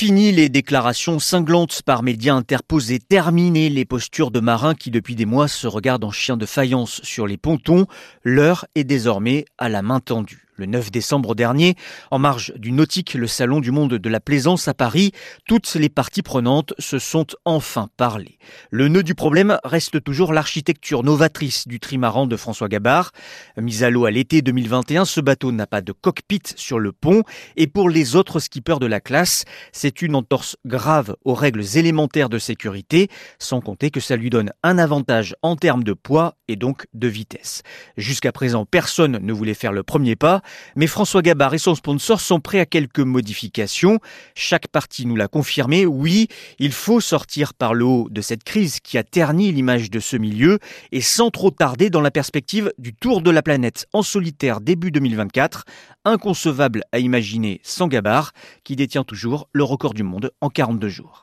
Fini les déclarations cinglantes par médias interposés, terminé les postures de marins qui depuis des mois se regardent en chien de faïence sur les pontons. L'heure est désormais à la main tendue. Le 9 décembre dernier, en marge du Nautique, le Salon du Monde de la Plaisance à Paris, toutes les parties prenantes se sont enfin parlé. Le nœud du problème reste toujours l'architecture novatrice du trimaran de François Gabard. Mis à l'eau à l'été 2021, ce bateau n'a pas de cockpit sur le pont et pour les autres skippers de la classe, c'est une entorse grave aux règles élémentaires de sécurité, sans compter que ça lui donne un avantage en termes de poids et donc de vitesse. Jusqu'à présent, personne ne voulait faire le premier pas. Mais François Gabard et son sponsor sont prêts à quelques modifications. Chaque partie nous l'a confirmé. Oui, il faut sortir par le haut de cette crise qui a terni l'image de ce milieu et sans trop tarder dans la perspective du tour de la planète en solitaire début 2024. Inconcevable à imaginer sans Gabard, qui détient toujours le record du monde en 42 jours.